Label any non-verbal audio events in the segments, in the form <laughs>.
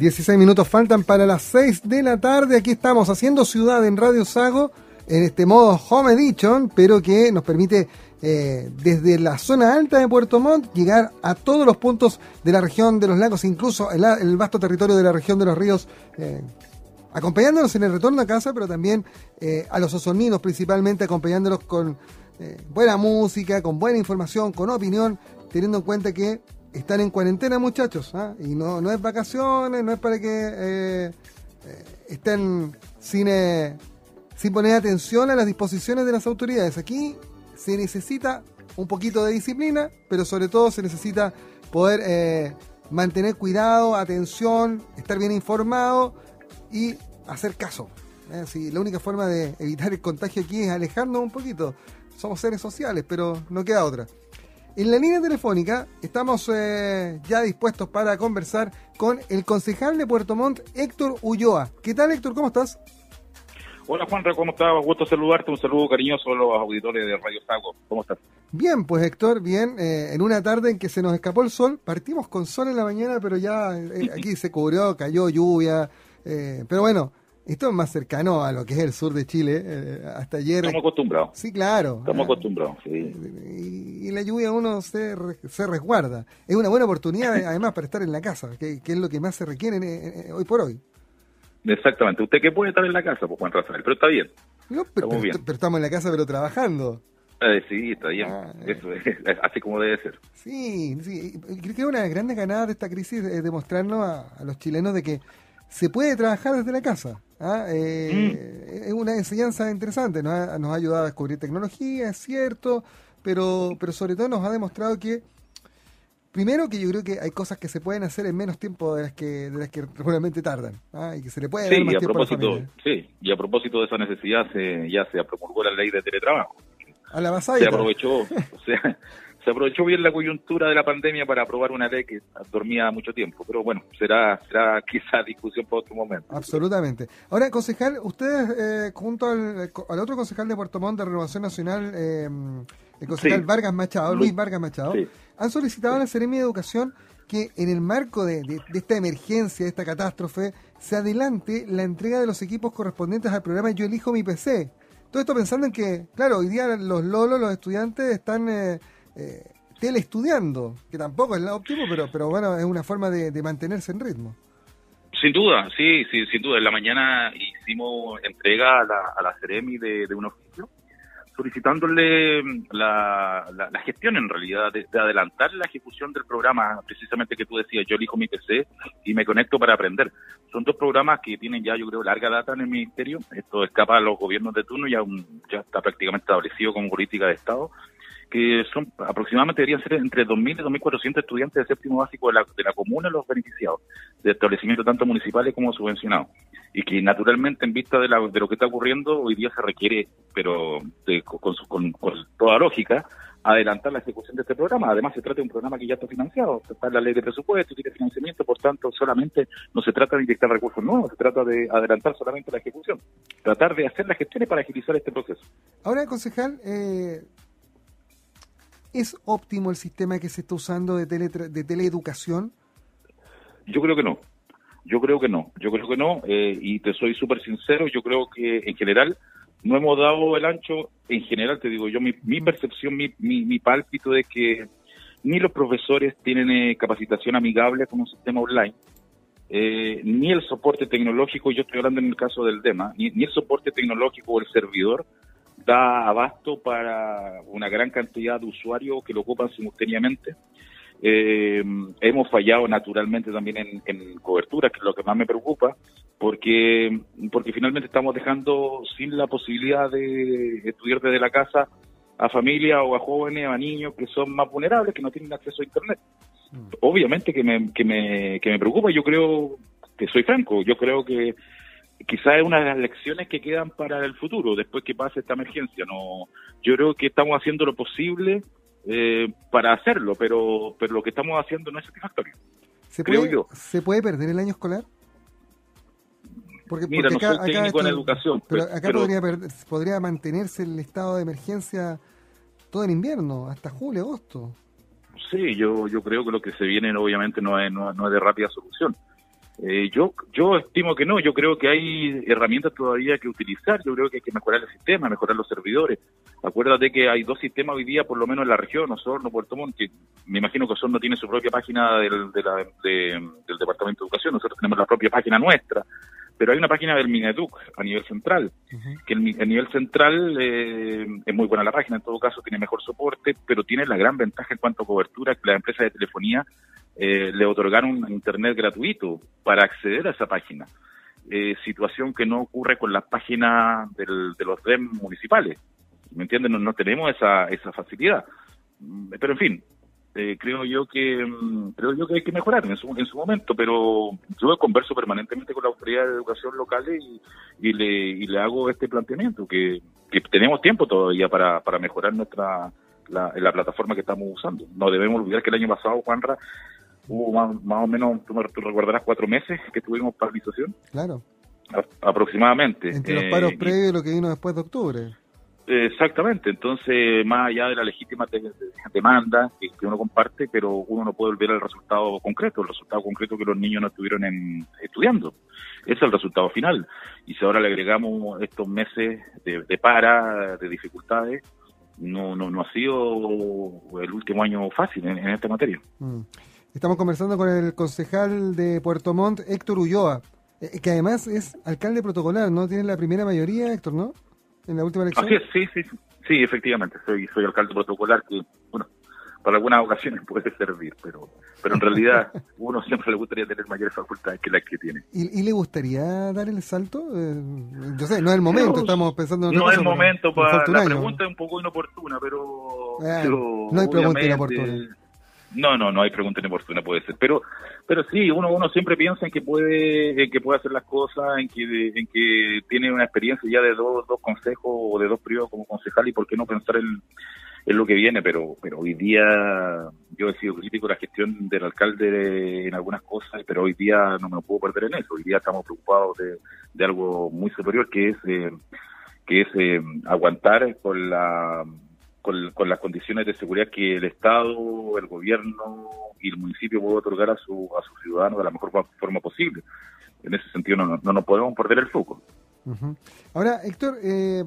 16 minutos faltan para las 6 de la tarde. Aquí estamos haciendo ciudad en Radio Sago en este modo Home Edition, pero que nos permite eh, desde la zona alta de Puerto Montt llegar a todos los puntos de la región de los lagos, incluso el, el vasto territorio de la región de los ríos, eh, acompañándonos en el retorno a casa, pero también eh, a los osoninos principalmente, acompañándolos con buena música, con buena información, con opinión, teniendo en cuenta que están en cuarentena muchachos, ¿ah? y no, no es vacaciones, no es para que estén sin sin poner atención a las disposiciones de las autoridades. Aquí se necesita un poquito de disciplina, pero sobre todo se necesita poder eh, mantener cuidado, atención, estar bien informado y hacer caso. ¿eh? la única forma de evitar el contagio aquí es alejarnos un poquito. Somos seres sociales, pero no queda otra. En la línea telefónica estamos eh, ya dispuestos para conversar con el concejal de Puerto Montt, Héctor Ulloa. ¿Qué tal, Héctor? ¿Cómo estás? Hola Juanra, ¿cómo estás? Gusto saludarte, un saludo cariñoso a los auditores de Radio Sago. ¿Cómo estás? Bien, pues Héctor, bien. Eh, en una tarde en que se nos escapó el sol, partimos con sol en la mañana, pero ya eh, <laughs> aquí se cubrió, cayó lluvia. Eh, pero bueno, esto es más cercano a lo que es el sur de Chile. hasta ayer. Estamos acostumbrados. Sí, claro. Estamos acostumbrados, sí. Y, la lluvia uno se, se resguarda. Es una buena oportunidad, <laughs> además, para estar en la casa, que, que es lo que más se requiere hoy por hoy. Exactamente. Usted que puede estar en la casa, pues Juan Rafael, pero está bien. pero, estamos en la casa, pero trabajando. Eh, sí, está bien. Ah, Eso es, así como debe ser. Sí, sí. Creo que una de las grandes ganadas de esta crisis es demostrarnos a, los chilenos de que se puede trabajar desde la casa. ¿Ah? Eh, mm. Es una enseñanza interesante. Nos ha, nos ha ayudado a descubrir tecnología, es cierto, pero, pero sobre todo nos ha demostrado que Primero que yo creo que hay cosas que se pueden hacer en menos tiempo de las que de las que regularmente tardan, ¿ah? y que se le puede dar más y a tiempo propósito, a Sí, y a propósito de esa necesidad se, ya se promulgó la ley de teletrabajo. A la Se aprovechó, o sea, <laughs> se aprovechó bien la coyuntura de la pandemia para aprobar una ley que dormía mucho tiempo, pero bueno, será será <laughs> quizá discusión para otro momento. Absolutamente. Ahora, concejal, ustedes eh, junto al, al, otro concejal de Puerto Montt de Renovación Nacional, eh, el concejal Vargas Machado, Luis Vargas Machado, han solicitado a la Seremi de Educación que en el marco de, esta emergencia, de esta catástrofe, se adelante la entrega de los equipos correspondientes al programa Yo elijo mi PC. Todo esto pensando en que, claro, hoy día los lolos, los estudiantes están eh, eh, teleestudiando, que tampoco es la óptimo, pero, pero bueno, es una forma de, mantenerse en ritmo. Sin duda, sí, sí, sin duda. En la mañana hicimos entrega a la, a la Ceremi de, de un oficio solicitándole mm, la, la, gestión en realidad, de, adelantar la ejecución del programa, precisamente que tú decías, yo elijo mi PC y me conecto para aprender. Son dos programas que tienen ya, yo creo, larga data en el Ministerio. Esto escapa a los gobiernos de turno, ya, ya está prácticamente establecido como política de Estado que son aproximadamente deberían ser entre 2.000 y 2.400 estudiantes de séptimo básico de la, de la comuna los beneficiados de establecimientos tanto municipales como subvencionados y que naturalmente en vista de, la, de lo que está ocurriendo hoy día se requiere, pero con, con, toda lógica, adelantar la ejecución de este programa. Además, se trata de un programa que ya está financiado, está en la ley de presupuesto, tiene financiamiento, por tanto, solamente no se trata de inyectar recursos nuevos, se trata de adelantar solamente la ejecución, tratar de hacer las gestiones para agilizar este proceso. Ahora, concejal, eh, ¿Es óptimo el sistema que se está usando de, tele, de teleeducación? Yo creo que no. Yo creo que no. Yo creo que no. Eh, y te soy súper sincero, yo creo que en general no hemos dado el ancho. En general, te digo yo, mi, mi percepción, mi, mi, mi pálpito de que ni los profesores tienen eh, capacitación amigable con un sistema online, eh, ni el soporte tecnológico, yo estoy hablando en el caso del DEMA, ni, ni el soporte tecnológico o el servidor da abasto para una gran cantidad de usuarios que lo ocupan simultáneamente. Eh, hemos fallado naturalmente también en, cobertura, que es lo que más me preocupa, porque, porque finalmente estamos dejando sin la posibilidad de estudiar desde la casa a familias o a jóvenes o a niños que son más vulnerables, que no tienen acceso a Internet. Mm. Obviamente que me, que me, que me preocupa, yo creo que soy franco, yo creo que quizás es una de las lecciones que quedan para el futuro, después que pase esta emergencia. No, yo creo que estamos haciendo lo posible eh, para hacerlo, pero, pero lo que estamos haciendo no es satisfactorio. ¿Se puede, ¿Se puede perder el año escolar? Porque, Mira, no soy técnico en educación. Pero acá Podría, podría mantenerse el estado de emergencia todo el invierno, hasta julio, agosto. Sí, yo, yo creo que lo que se viene obviamente no es, no es de rápida solución. Eh, yo, yo estimo que no, yo creo que hay herramientas todavía que utilizar, yo creo que hay que mejorar el sistema, mejorar los servidores. Acuérdate que hay dos sistemas hoy día, por lo menos en la región, Osorno, Puerto Montt, que me imagino que Osorno tiene su propia página del, de la, del Departamento de Educación, nosotros tenemos la propia página nuestra, pero hay una página del Mineduc a nivel central, que el, a nivel central eh, es muy buena la página, en todo caso tiene mejor soporte, pero tiene la gran ventaja en cuanto a cobertura que las empresas de telefonía eh, le otorgaron internet gratuito para acceder a esa página. Eh, situación que no ocurre con las páginas del, de los DEM municipales. ¿Me entienden? No, no tenemos esa, esa facilidad. Mm, pero en fin, eh, creo yo que mm, creo yo que hay que mejorar en su, en su momento, pero yo converso permanentemente con la autoridad de educación locales y, y, le, y le hago este planteamiento, que, que tenemos tiempo todavía para, para mejorar nuestra la, la plataforma que estamos usando. No debemos olvidar que el año pasado, Juanra, hubo más, o menos, tú, recordarás, cuatro meses que tuvimos paralización. Claro. aproximadamente. Entre los paros eh, previos y lo que vino después de octubre. Exactamente, entonces más allá de la legítima demanda que, uno comparte, pero uno no puede olvidar el resultado concreto, el resultado concreto que los niños no estuvieron en, estudiando. Ese es el resultado final. Y si ahora le agregamos estos meses de, para, de dificultades, no, no, no ha sido el último año fácil en, esta materia. Mm. Estamos conversando con el concejal de Puerto Montt, Héctor Ulloa, eh, que además es alcalde protocolar, ¿no? Tiene la primera mayoría, Héctor, ¿no? En la última elección. Así es, sí, sí, sí, efectivamente. Soy, soy alcalde protocolar que, bueno, para algunas ocasiones <laughs> puede servir, pero pero en realidad <laughs> uno siempre le gustaría tener mayores facultades que las que tiene. ¿Y, le gustaría dar el salto? Eh, yo sé, no es el momento, estamos pensando en No es el momento, para, la pregunta es un poco inoportuna, pero... Eh, no hay pregunta inoportuna. No, no, no hay pregunta inoportuna, puede ser. Pero pero sí, uno uno siempre piensa en que puede en que puede hacer las cosas, en que en que tiene una experiencia ya de dos, dos consejos o de dos periodos como concejal y por qué no pensar en, en lo que viene, pero pero hoy día yo he sido crítico de la gestión del alcalde en algunas cosas, pero hoy día no me puedo perder en eso. Hoy día estamos preocupados de, de algo muy superior que es eh, que es eh, aguantar con la con, las condiciones de seguridad que el Estado, el gobierno y el municipio puede otorgar a, su, a sus ciudadanos de la mejor forma posible. En ese sentido no, no, nos podemos perder el foco. Ahora, Héctor, eh,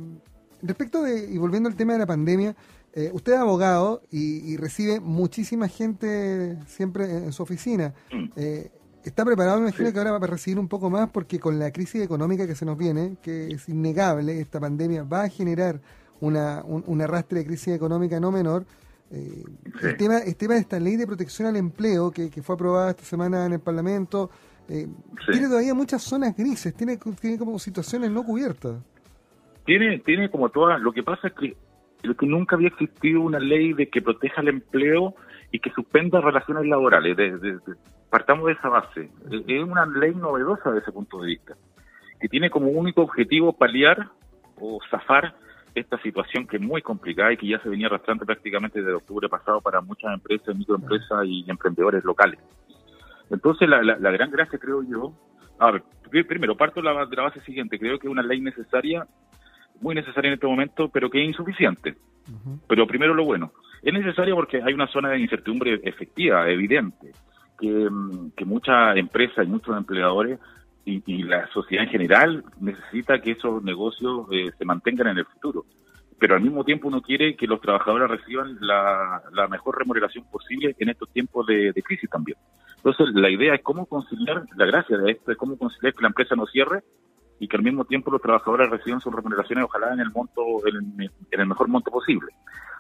respecto de, y volviendo al tema de la pandemia, eh, usted es abogado y, recibe muchísima gente siempre en, su oficina. Mm. Eh, ¿Está preparado, me imagino, que ahora va a recibir un poco más porque con la crisis económica que se nos viene, que es innegable, esta pandemia va a generar una, un, arrastre de crisis económica no menor. Eh, el, tema, el tema de esta ley de protección al empleo que, fue aprobada esta semana en el Parlamento tiene todavía muchas zonas grises, tiene, tiene como situaciones no cubiertas. Tiene, tiene como todas, lo que pasa es que, que nunca había existido una ley de que proteja el empleo y que suspenda relaciones laborales. partamos de esa base. Es una ley novedosa desde ese punto de vista, que tiene como único objetivo paliar o zafar esta situación que es muy complicada y que ya se venía arrastrando prácticamente desde octubre pasado para muchas empresas, microempresas y emprendedores locales. Entonces, la, gran gracia, creo yo, a ver, primero, parto de de la base siguiente, creo que es una ley necesaria, muy necesaria en este momento, pero que es insuficiente. Pero primero lo bueno, es necesaria porque hay una zona de incertidumbre efectiva, evidente, que, mm, que muchas empresas y muchos empleadores y, la sociedad en general necesita que esos negocios eh, se mantengan en el futuro. Pero al mismo tiempo uno quiere que los trabajadores reciban la, mejor remuneración posible en estos tiempos de, crisis también. Entonces, la idea es cómo conciliar, la gracia de esto es cómo conciliar que la empresa no cierre y que al mismo tiempo los trabajadores reciban sus remuneraciones, ojalá en el monto, en, el mejor monto posible.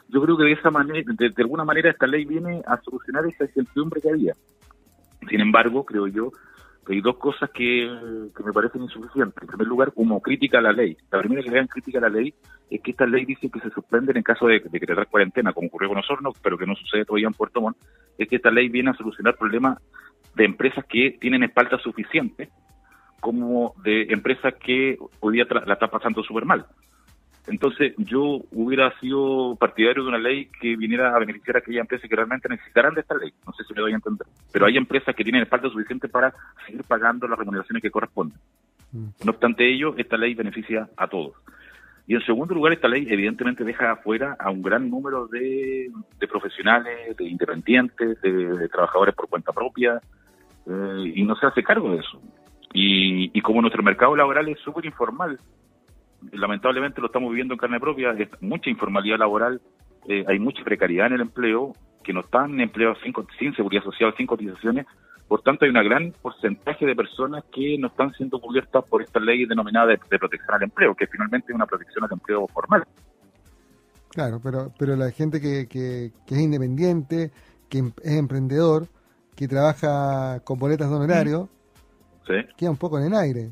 Yo creo que de esa manera, de, alguna manera, esta ley viene a solucionar esa incertidumbre que había. Sin embargo, creo yo hay dos cosas que, me parecen insuficientes. En primer lugar, como crítica a la ley. La primera que vean crítica a la ley es que esta ley dice que se suspenden en caso de, decretar cuarentena, como ocurrió con nosotros, pero que no sucede todavía en Puerto Montt, es que esta ley viene a solucionar problemas de empresas que tienen espalda suficiente, como de empresas que hoy día la están pasando súper mal. Entonces, yo hubiera sido partidario de una ley que viniera a beneficiar a aquellas empresas que realmente necesitaran de esta ley. No sé si me doy a entender. Pero hay empresas que tienen espalda suficiente para seguir pagando las remuneraciones que corresponden. Mm. No obstante ello, esta ley beneficia a todos. Y en segundo lugar, esta ley evidentemente deja afuera a un gran número de, profesionales, de independientes, de, trabajadores por cuenta propia, eh, y no se hace cargo de eso. Y, como nuestro mercado laboral es súper informal, lamentablemente lo estamos viviendo en carne propia, es mucha informalidad laboral, eh, hay mucha precariedad en el empleo, que no están empleados sin, sin seguridad social, sin cotizaciones, por tanto hay un gran porcentaje de personas que no están siendo cubiertas por esta ley denominada de, protección al empleo, que finalmente es una protección al empleo formal. Claro, pero, pero la gente que, que, es independiente, que em, es emprendedor, que trabaja con boletas de honorario, queda un poco en el aire.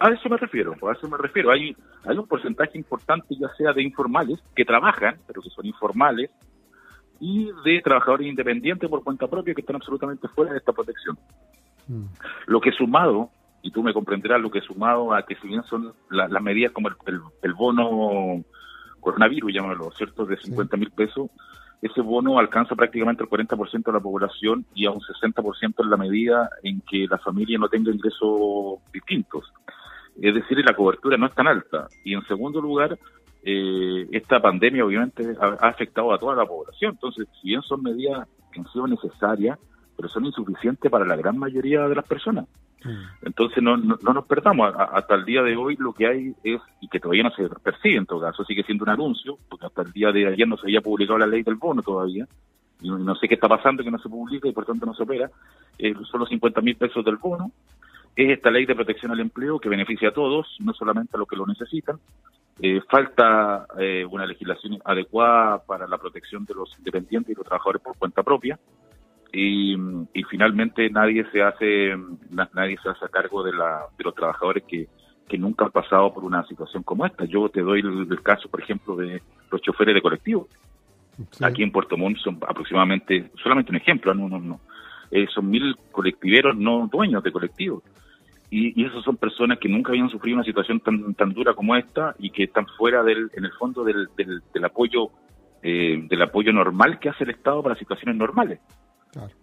A eso me refiero, a eso me refiero. Hay, hay un porcentaje importante, ya sea de informales, que trabajan, pero que son informales, y de trabajadores independientes por cuenta propia que están absolutamente fuera de esta protección. Mm. Lo que sumado, y tú me comprenderás, lo que sumado a que si bien son las medidas como el, bono coronavirus, llámalo, ¿cierto?, de 50 mil pesos, ese bono alcanza prácticamente el 40% de la población y a un 60% en la medida en que la familia no tenga ingresos distintos. Es decir, la cobertura no es tan alta. Y en segundo lugar, eh, esta pandemia obviamente ha, afectado a toda la población. Entonces, si bien son medidas que han sido necesarias, pero son insuficientes para la gran mayoría de las personas. Mm. Entonces, no, no, nos perdamos. hasta el día de hoy lo que hay es, y que todavía no se persigue en todo caso, sigue siendo un anuncio, porque hasta el día de ayer no se había publicado la ley del bono todavía, y no, sé qué está pasando que no se publica y por tanto no se opera, eh, son los 50 mil pesos del bono, es esta ley de protección al empleo que beneficia a todos, no solamente a los que lo necesitan, eh, falta eh, una legislación adecuada para la protección de los independientes y los trabajadores por cuenta propia. Y, finalmente nadie se hace nadie se hace a cargo de, la, de los trabajadores que, que nunca han pasado por una situación como esta. Yo te doy el, caso, por ejemplo, de los choferes de colectivo. Aquí en Puerto Montt son aproximadamente, solamente un ejemplo, no, no, no, eh, son mil colectiveros no dueños de colectivos y, y esas son personas que nunca habían sufrido una situación tan, tan dura como esta y que están fuera del, en el fondo del, del, apoyo eh, del apoyo normal que hace el Estado para situaciones normales.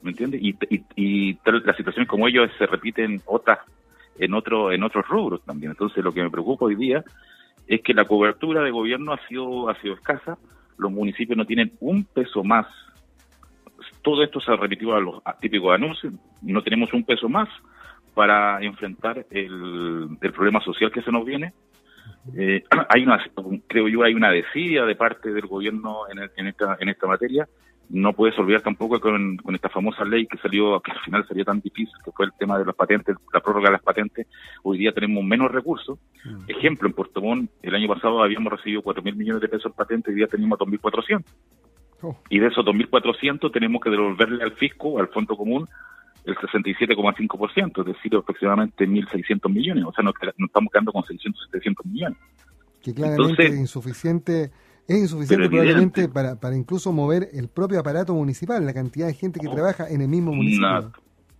¿Me entiendes? Y, y, y, las situaciones como ellos se repiten otras en otro en otros rubros también. Entonces lo que me preocupa hoy día es que la cobertura de gobierno ha sido ha sido escasa. Los municipios no tienen un peso más. Todo esto se ha repetido a los típicos anuncios. No tenemos un peso más para enfrentar el, problema social que se nos viene. Eh, <clears throat> hay una, creo yo, hay una desidia de parte del gobierno en, esta, en esta materia. No puedes olvidar tampoco con, con esta famosa ley que salió, que al final sería tan difícil, que fue el tema de las patentes, la prórroga de las patentes. Hoy día tenemos menos recursos. Mm. Ejemplo, en Puerto Montt, el año pasado habíamos recibido 4 mil millones de pesos en patentes, hoy día tenemos 2.400. Oh. Y de esos 2.400 tenemos que devolverle al fisco, al fondo común, el 67,5%, es decir, aproximadamente 1.600 millones, o sea, nos, estamos quedando con 600, 700 millones. Que claramente es insuficiente, es insuficiente probablemente para, para incluso mover el propio aparato municipal, la cantidad de gente que oh, trabaja en el mismo municipio.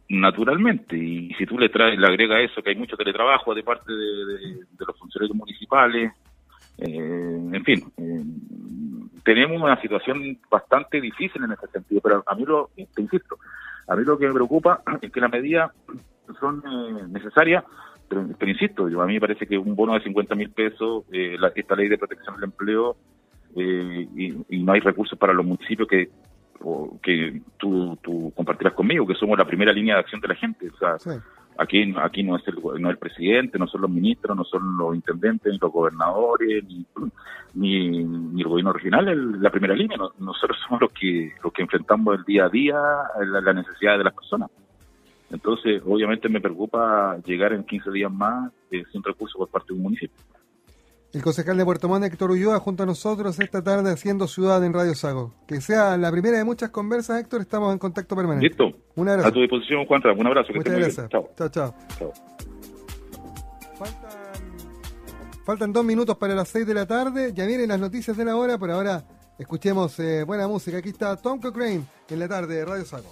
naturalmente, y si tú le traes, le agrega eso, que hay mucho teletrabajo de parte de, los funcionarios municipales, eh, en fin, eh, tenemos una situación bastante difícil en ese sentido, pero a mí lo, te insisto, a mí lo que me preocupa <clears throat> es que las medidas son eh, necesarias, pero, insisto, yo, a mí me parece que un bono de 50 mil pesos, eh, esta ley de protección del empleo, eh, y, no hay recursos para los municipios que que tú, tú compartirás conmigo, que somos la primera línea de acción de la gente. O sea, Aquí, aquí no, es el, no el presidente, no son los ministros, no son los intendentes, ni los gobernadores, ni, ni, el gobierno regional, el, la primera línea. nosotros somos los que, los que enfrentamos el día a día la, la necesidad de las personas. Entonces, obviamente me preocupa llegar en 15 días más eh, sin recursos por parte de un municipio. El concejal de Puerto Montt, Héctor Ulloa, junto a nosotros esta tarde haciendo Ciudad en Radio Sago. Que sea la primera de muchas conversas, Héctor, estamos en contacto permanente. Listo. Un abrazo. A tu disposición, Juan. Un abrazo. Muchas gracias. Chao. Chao, chao. Faltan, dos minutos para las seis de la tarde. Ya vienen las noticias de la hora. Por ahora, escuchemos eh, buena música. Aquí está Tom Cochrane en la tarde de Radio Sago.